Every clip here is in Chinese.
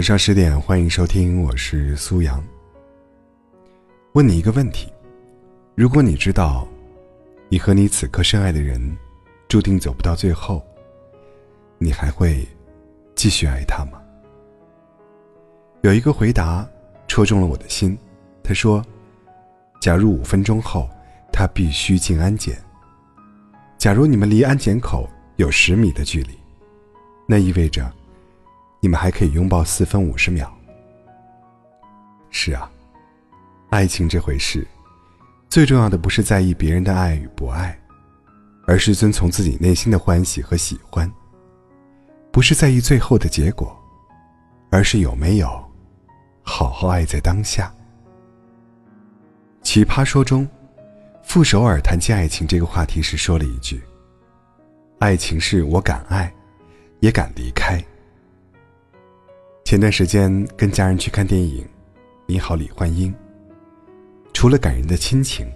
晚上十点，欢迎收听，我是苏阳。问你一个问题：如果你知道，你和你此刻深爱的人，注定走不到最后，你还会继续爱他吗？有一个回答戳中了我的心。他说：“假如五分钟后他必须进安检，假如你们离安检口有十米的距离，那意味着。”你们还可以拥抱四分五十秒。是啊，爱情这回事，最重要的不是在意别人的爱与不爱，而是遵从自己内心的欢喜和喜欢；不是在意最后的结果，而是有没有好好爱在当下。奇葩说中，傅首尔谈及爱情这个话题时说了一句：“爱情是我敢爱，也敢离开。”前段时间跟家人去看电影《你好，李焕英》。除了感人的亲情，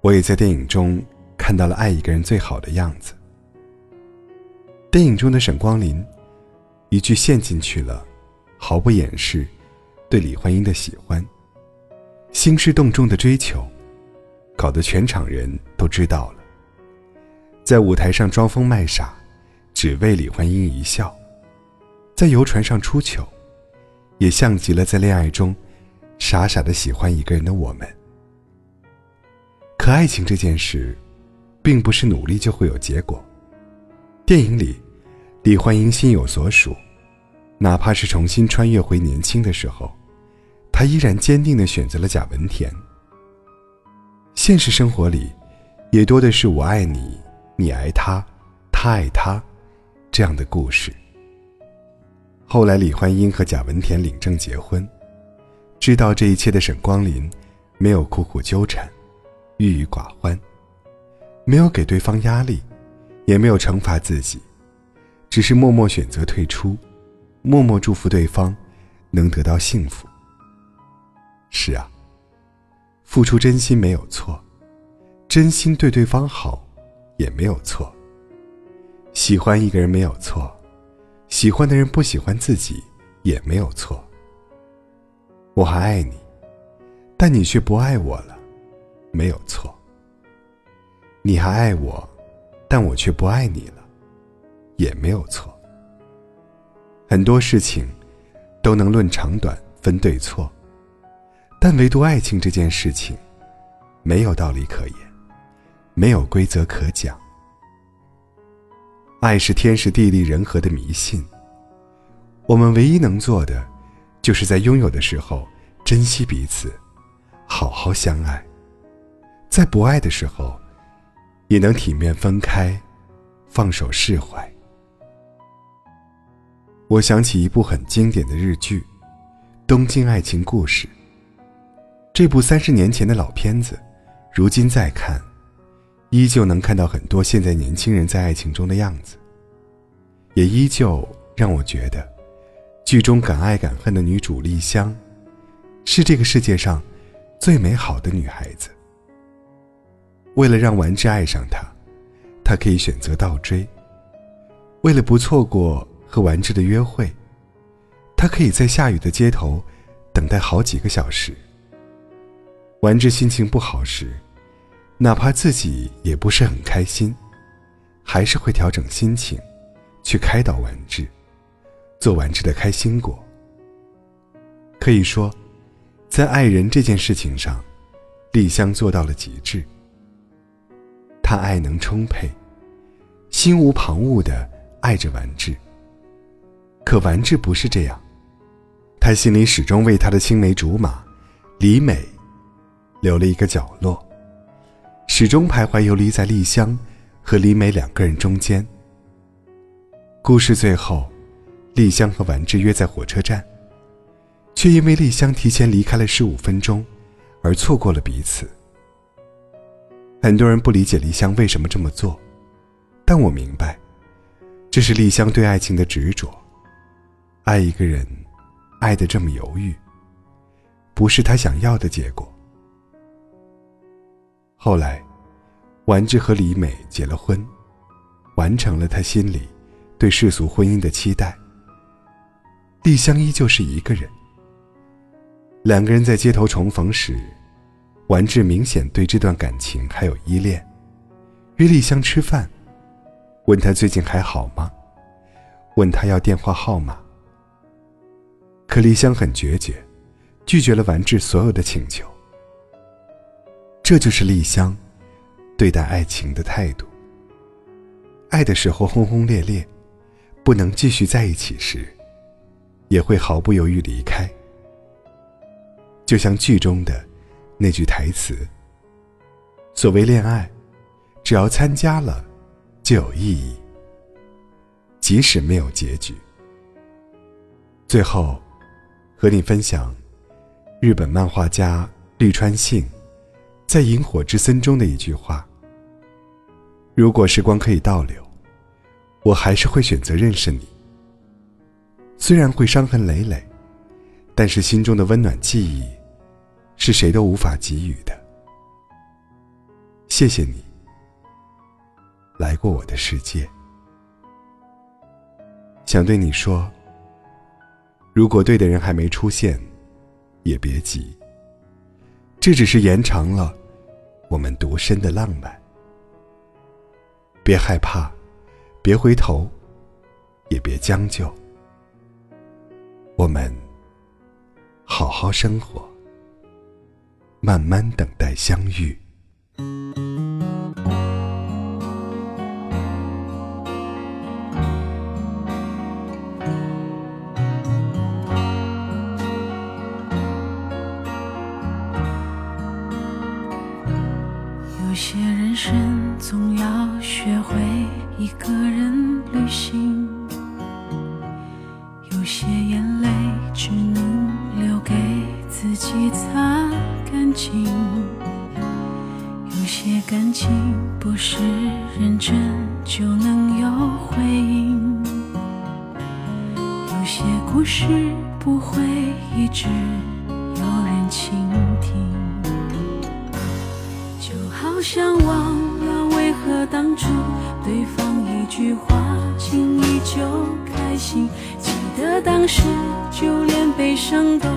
我也在电影中看到了爱一个人最好的样子。电影中的沈光林，一句陷进去了，毫不掩饰对李焕英的喜欢，兴师动众的追求，搞得全场人都知道了。在舞台上装疯卖傻，只为李焕英一笑。在游船上出糗，也像极了在恋爱中傻傻的喜欢一个人的我们。可爱情这件事，并不是努力就会有结果。电影里，李焕英心有所属，哪怕是重新穿越回年轻的时候，她依然坚定的选择了贾文田。现实生活里，也多的是我爱你，你爱他，他爱他，这样的故事。后来，李焕英和贾文田领证结婚。知道这一切的沈光林，没有苦苦纠缠，郁郁寡欢，没有给对方压力，也没有惩罚自己，只是默默选择退出，默默祝福对方能得到幸福。是啊，付出真心没有错，真心对对方好也没有错。喜欢一个人没有错。喜欢的人不喜欢自己也没有错。我还爱你，但你却不爱我了，没有错。你还爱我，但我却不爱你了，也没有错。很多事情都能论长短分对错，但唯独爱情这件事情，没有道理可言，没有规则可讲。爱是天时地利人和的迷信。我们唯一能做的，就是在拥有的时候珍惜彼此，好好相爱；在不爱的时候，也能体面分开，放手释怀。我想起一部很经典的日剧《东京爱情故事》。这部三十年前的老片子，如今再看。依旧能看到很多现在年轻人在爱情中的样子，也依旧让我觉得，剧中敢爱敢恨的女主丽香，是这个世界上最美好的女孩子。为了让丸治爱上她，她可以选择倒追；为了不错过和丸治的约会，她可以在下雨的街头等待好几个小时。丸治心情不好时。哪怕自己也不是很开心，还是会调整心情，去开导完治，做完治的开心果。可以说，在爱人这件事情上，丽香做到了极致。她爱能充沛，心无旁骛的爱着完治。可完治不是这样，他心里始终为他的青梅竹马李美留了一个角落。始终徘徊游离在丽香和李美两个人中间。故事最后，丽香和丸治约在火车站，却因为丽香提前离开了十五分钟，而错过了彼此。很多人不理解丽香为什么这么做，但我明白，这是丽香对爱情的执着。爱一个人，爱得这么犹豫，不是她想要的结果。后来，丸治和李美结了婚，完成了他心里对世俗婚姻的期待。丽香依旧是一个人。两个人在街头重逢时，丸治明显对这段感情还有依恋，约丽香吃饭，问她最近还好吗？问她要电话号码。可丽香很决绝，拒绝了丸治所有的请求。这就是丽香对待爱情的态度。爱的时候轰轰烈烈，不能继续在一起时，也会毫不犹豫离开。就像剧中的那句台词：“所谓恋爱，只要参加了，就有意义，即使没有结局。”最后，和你分享日本漫画家绿川幸在《萤火之森》中的一句话：“如果时光可以倒流。”我还是会选择认识你，虽然会伤痕累累，但是心中的温暖记忆，是谁都无法给予的。谢谢你，来过我的世界。想对你说，如果对的人还没出现，也别急，这只是延长了我们独身的浪漫。别害怕。别回头，也别将就，我们好好生活，慢慢等待相遇。旅行，有些眼泪只能留给自己擦干净，有些感情不是认真就能有回应，有些故事不会一直有人倾听，就好像忘了为何当初。对方一句话，轻易就开心。记得当时，就连悲伤都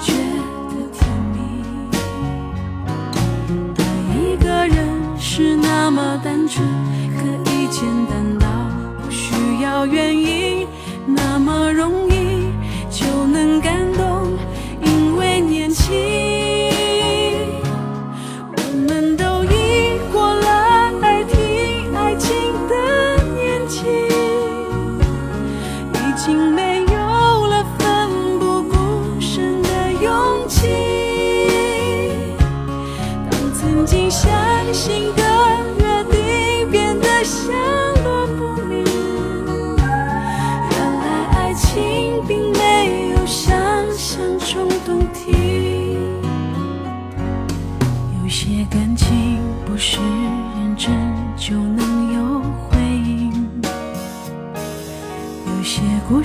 觉得甜蜜。爱一个人是那么单纯，可以简单到不需要原因，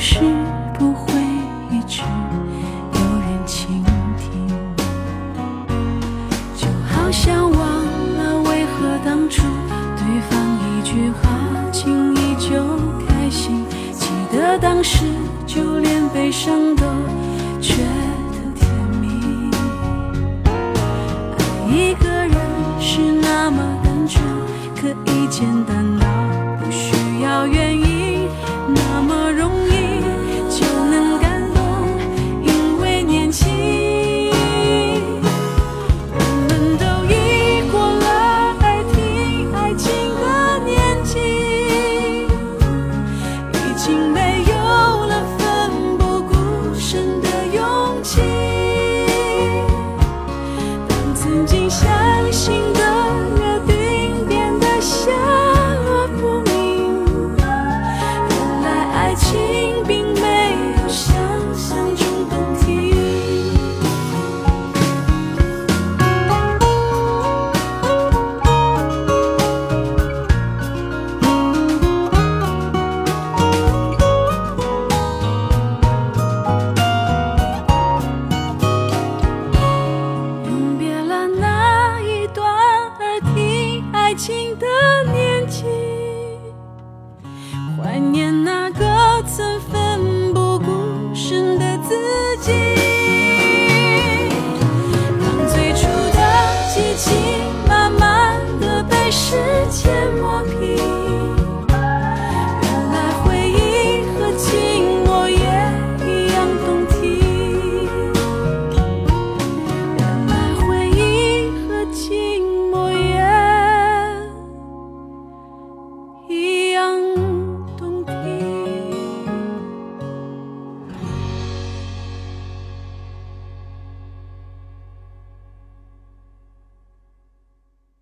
是不会一直有人倾听，就好像忘了为何当初对方一句话轻易就开心，记得当时就连悲伤都觉得甜蜜。爱一个人是那么单纯，可以简单情 So far.